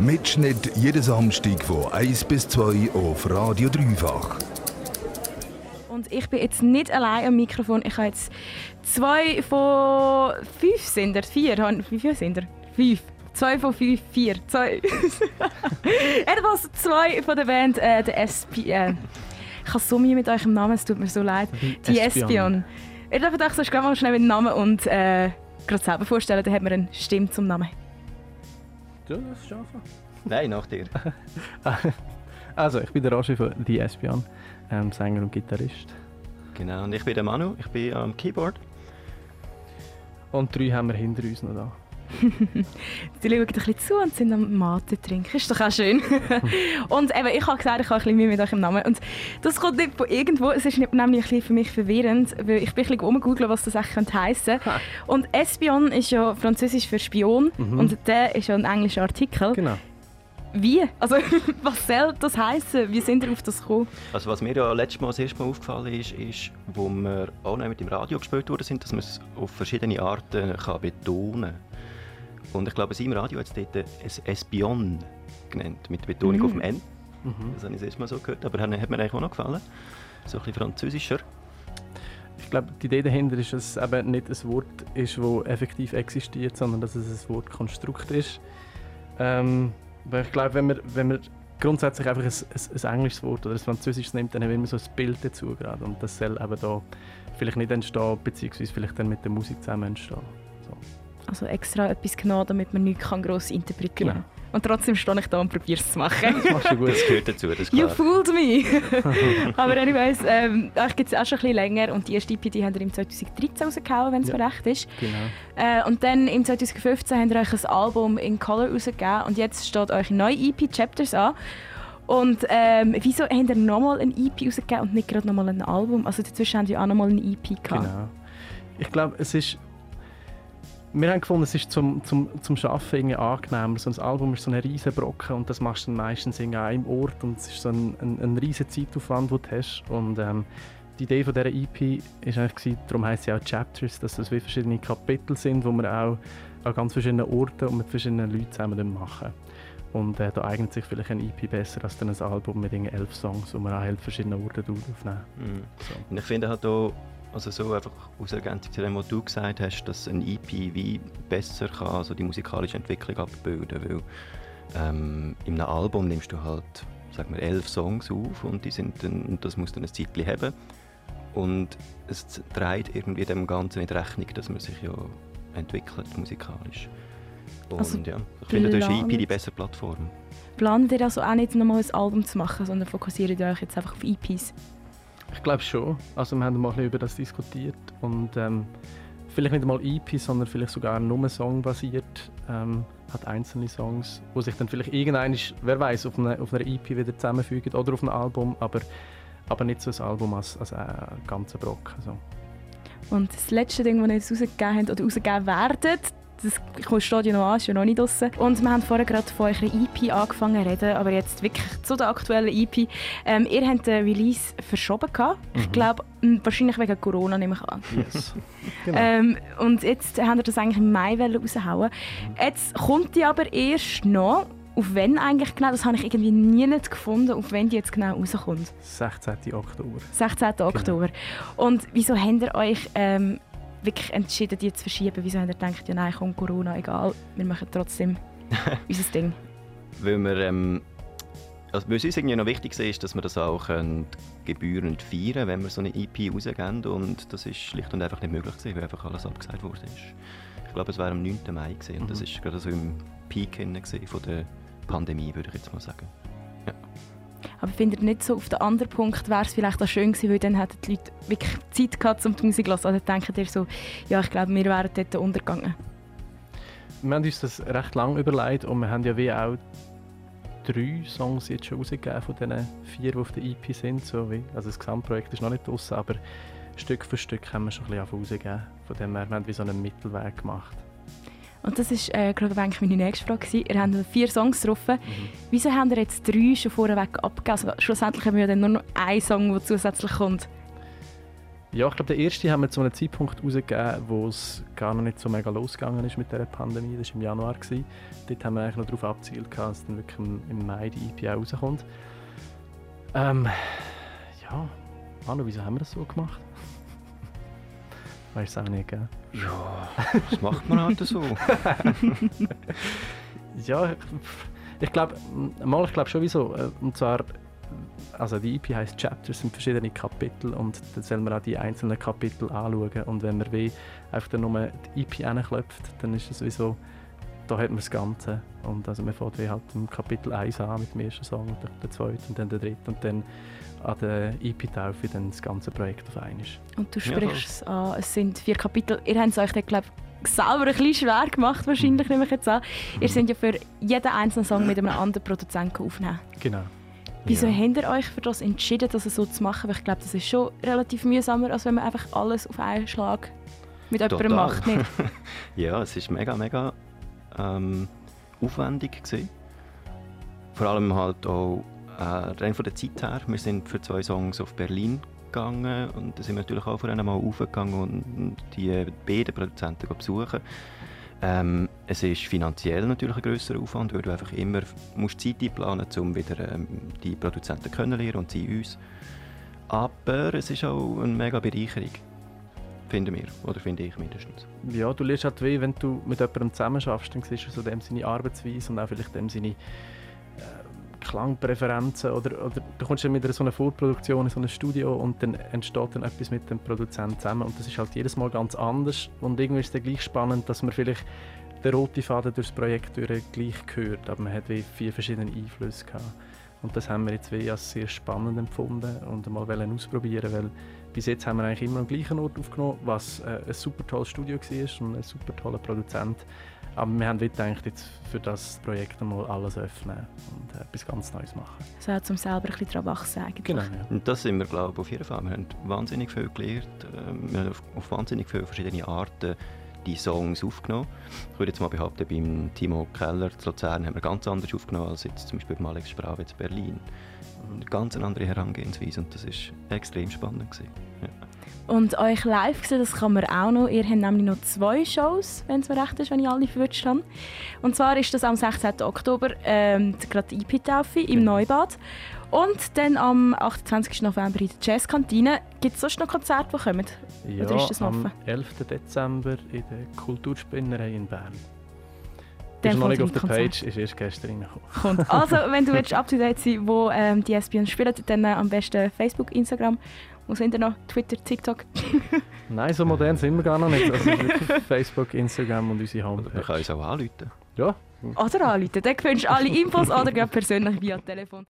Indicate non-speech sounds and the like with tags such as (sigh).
Mitschnitt jeden Samstag von 1 bis 2 auf Radio Dreifach. Und ich bin jetzt nicht allein am Mikrofon. Ich habe jetzt zwei von fünf sind er, vier. Wie viele sind er? Fünf. Zwei von fünf, vier. Zwei. (laughs) Jedenfalls zwei von der Band, äh, der SP. Äh, ich habe so mit eurem Namen, es tut mir so leid. Die Espion. Ihr dürft euch sonst mal schnell mit dem Namen und äh, gerade selber vorstellen, dann hat man eine Stimme zum Namen. Du das schaffen? Nein, nach dir. (laughs) also, ich bin der Roger von The Espion, ähm, Sänger und Gitarrist. Genau, und ich bin der Manu, ich bin am Keyboard. Und drei haben wir hinter uns noch da. (laughs) die schauen ein bisschen zu und sind am Mate trinken. Ist doch auch schön. (laughs) und eben, ich habe gesagt, ich habe ein bisschen Mühe mit eurem Namen. Und das kommt nicht von irgendwo. Es ist nämlich ein bisschen für mich verwirrend, weil ich bin ein bisschen rumgoogeln, was das eigentlich heissen könnte. Und Espion ist ja französisch für Spion mhm. und der ist ja ein englischer Artikel. Genau. Wie? Also, (laughs) was soll das heißen? Wie sind ihr auf das gekommen? Also, was mir ja letztes Mal das erste Mal aufgefallen ist, ist, wo wir auch noch mit dem Radio gespielt worden sind, dass man es auf verschiedene Arten kann betonen kann. Und ich glaube, im Radio hat es dort ein Espion genannt, mit Betonung mhm. auf dem N. Mhm. Das habe ich das erste Mal so gehört, aber hat mir eigentlich auch noch gefallen. So ein bisschen französischer. Ich glaube, die Idee dahinter ist, dass es eben nicht ein Wort ist, das effektiv existiert, sondern dass es ein Wortkonstrukt ist. Ähm, weil ich glaube, wenn man, wenn man grundsätzlich einfach ein, ein, ein englisches Wort oder ein französisches nimmt, dann haben wir so ein Bild dazu gerade. Und das soll eben da vielleicht nicht entstehen, beziehungsweise vielleicht dann mit der Musik zusammen entstehen. So. Also extra etwas genommen, damit man nichts gross interpretieren kann. Genau. Und trotzdem stehe ich da und probiere es zu machen. Das machst du gut. Das gehört dazu, das. You fooled me! (laughs) Aber anyways, ähm, euch gibt es auch schon ein bisschen länger und die erste EP die haben wir im 2013 rausgehauen, wenn es ja. mir recht ist. Genau. Äh, und dann im 2015 haben wir euch ein Album in Color rausgegeben und jetzt steht euch neue EP Chapters an. Und ähm, wieso habt ihr nochmal ein EP rausgegeben und nicht gerade nochmal ein Album? Also dazwischen haben wir auch nochmal ein EP gehabt. Genau. Ich glaube, es ist wir haben gefunden, es ist zum, zum, zum Arbeiten irgendwie angenehmer. So ein Album ist so ein riesen Brocken und das machst du dann meistens in einem Ort und es ist so ein, ein, ein riesen Zeitaufwand, den du hast. Und ähm, die Idee von dieser EP war eigentlich, darum heisst sie auch Chapters, dass das wie verschiedene Kapitel sind, wo wir auch an ganz verschiedenen Orten und mit verschiedenen Leuten zusammen machen. Und äh, da eignet sich vielleicht ein EP besser als dann ein Album mit elf Songs, wo man an elf verschiedenen Orten aufnehmen. Mhm. So. Und ich finde halt auch, also so einfach aus Ergänzung zu dem, was du gesagt hast, dass ein EP wie besser kann also die musikalische Entwicklung abbilden, weil ähm, in einem Album nimmst du halt, sagen wir, elf Songs auf und die sind dann, und das muss dann ein Zeitchen haben und es trägt irgendwie dem Ganzen in Rechnung, dass man sich ja entwickelt musikalisch. Und also, ja, ich finde, da ist EP die bessere Plattform. Planet ihr also auch nicht nochmal ein Album zu machen, sondern fokussiert ihr euch jetzt einfach auf EPs? Ich glaube schon. Also wir haben mal über das diskutiert und ähm, vielleicht nicht einmal EP, sondern vielleicht sogar nur Song basiert. Ähm, hat einzelne Songs, wo sich dann vielleicht irgendein, wer weiß, auf einer, auf einer EP wieder zusammenfügen oder auf einem Album, aber, aber nicht so ein Album als, als ein ganzer Brock. Also. Und das letzte Ding, das ihr jetzt rausgegeben habt oder rausgegeben werdet, das ja noch an, ist ja noch nicht draussen. Und wir haben vorher gerade von eurer EP angefangen zu reden, aber jetzt wirklich zu der aktuellen EP. Ähm, ihr habt den Release verschoben gehabt. Mhm. Ich glaube, wahrscheinlich wegen Corona, nehme ich an. Yes. (laughs) genau. ähm, und jetzt haben wir das eigentlich im Mai raushauen. Jetzt kommt die aber erst noch. Auf wann eigentlich genau? Das habe ich irgendwie nie nicht gefunden, auf wann die jetzt genau rauskommt. 16. Oktober. 16. Genau. Oktober. Und wieso habt ihr euch ähm, wirklich entschieden, die zu verschieben? Wieso haben ihr gedacht, ja nein, kommt Corona, egal, wir machen trotzdem (laughs) unser Ding? Weil wir, ähm, also was uns irgendwie noch wichtig ist, dass wir das auch gebührend feiern wenn wir so eine EP rausgeben und das ist schlicht und einfach nicht möglich gewesen, weil einfach alles abgesagt wurde. Ich glaube, es war am 9. Mai gewesen, und das war mhm. gerade so im Peak von der Pandemie, würde ich jetzt mal sagen. Ja. Aber findet nicht so, auf den anderen Punkt wäre es vielleicht auch schön gewesen, weil dann hätten die Leute wirklich Zeit gehabt, um die Musik zu hören. Also denken ihr so, ja, ich glaube, wir wären dort untergegangen. Wir haben uns das recht lange überlegt und wir haben ja wie auch drei Songs jetzt schon rausgegeben von diesen vier, die auf der EP sind. So wie, also das Gesamtprojekt ist noch nicht draussen, aber Stück für Stück haben wir schon ein bisschen rausgegeben. Von dem her, wir haben wie so einen Mittelweg gemacht. Und das ist äh, gerade eigentlich meine nächste Frage. Gewesen. Ihr habt vier Songs getroffen. Mhm. Wieso habt ihr jetzt drei schon vorweg abgegeben? Also, schlussendlich haben wir ja dann nur noch einen Song, der zusätzlich kommt. Ja, ich glaube, der erste haben wir zu einem Zeitpunkt rausgegeben, wo es gar noch nicht so mega losgegangen ist mit der Pandemie. Das war im Januar. Gewesen. Dort haben wir eigentlich noch darauf abgezielt, dass dann wirklich im, Mai die EP rauskommt. Ähm, ja, Manu, wieso haben wir das so gemacht? Weißt du auch nicht, gell? Ja, das macht man halt so. (laughs) ja, ich, glaube, mal, ich glaube schon wieso. Äh, und zwar, also die EP heißt Chapters, sind verschiedene Kapitel und dann sollen wir auch die einzelnen Kapitel anschauen. Und wenn man wie einfach dann nur die EP anklopft, dann ist es sowieso, da hat man das Ganze. Und also man fängt wie halt im Kapitel 1 an mit dem ersten Song, und der zweiten und dann der dritte und dann an der EP-Taufe dann das ganze Projekt auf einmal. Und du sprichst es an, es sind vier Kapitel. Ihr habt es euch, glaube selber ein bisschen schwer gemacht, wahrscheinlich, nehme ich jetzt an. Ihr seid ja für jeden einzelnen Song mit einem anderen Produzenten aufnehmen. Genau. Wieso ja. habt ihr euch für das entschieden, das so zu machen? Weil ich glaube, das ist schon relativ mühsamer, als wenn man einfach alles auf einen Schlag mit Total. jemandem macht. Nicht? (laughs) ja, es ist mega, mega ähm, aufwendig gewesen. Vor allem halt auch äh, rein von der Zeit her. Wir sind für zwei Songs auf Berlin gegangen und da sind wir natürlich auch von einmal aufgegangen und die beiden Produzenten besuchen. Ähm, es ist finanziell natürlich ein grösserer Aufwand, weil du einfach immer musst Zeit einplanen musst, um wieder ähm, die Produzenten kennenzulernen und sie uns. Aber es ist auch eine mega Bereicherung, finden wir, oder finde ich mindestens. Ja, du lernst halt weh, wenn du mit jemandem zusammen schaffst, dann siehst du so dem seine Arbeitsweise und auch vielleicht dem seine Klangpräferenzen oder, oder du kommst dann mit so einer Vorproduktion in so ein Studio und dann entsteht dann etwas mit dem Produzenten zusammen und das ist halt jedes Mal ganz anders und irgendwie ist es dann gleich spannend, dass man vielleicht den roten Faden durchs Projekt durch gleich gehört, aber man hat wie vier verschiedene Einflüsse gehabt. Und das haben wir jetzt wie als sehr spannend empfunden und mal ausprobieren weil bis jetzt haben wir eigentlich immer am gleichen Ort aufgenommen, was äh, ein super tolles Studio war und ein super toller Produzent. Aber wir haben gedacht, jetzt für das Projekt einmal alles öffnen und äh, etwas ganz Neues machen. So also, um selber ein bisschen daran wachsen eigentlich. Genau, ja. Und das sind wir, glaube ich, auf jeden Fall. Wir haben wahnsinnig viel gelernt. Ähm, wir haben auf, auf wahnsinnig viele verschiedene Arten die Songs aufgenommen. Ich würde jetzt mal behaupten, beim Timo Keller zu Luzern haben wir ganz anders aufgenommen als jetzt zum Beispiel beim Alex Sprave in Berlin. Eine ganz andere Herangehensweise und das war extrem spannend. Gewesen. Ja. Und euch live gesehen, das kann man auch noch. Ihr habt nämlich noch zwei Shows, wenn es mir recht ist, wenn ich alle verwünscht habe. Und zwar ist das am 16. Oktober ähm, gerade die IP-Taufe im genau. Neubad. Und dann am 28. November in der Jazzkantine. Gibt es sonst noch Konzerte, die kommen? Ja, Oder ist das am 11. Dezember in der Kulturspinnerei in Bern. Ist noch nicht auf der Page, ist erst gestern reingekommen. Also, wenn du (laughs) willst, up to date sein wo ähm, die SBN spielen, dann äh, am besten Facebook, Instagram wo sind ihr noch? Twitter, TikTok? (laughs) Nein, so modern sind wir gar noch nicht. Also (laughs) Facebook, Instagram und unsere Homepage. Man kann uns auch anrufen. Ja. Oder anrufen. Dann findest du alle Infos oder persönlich via Telefon.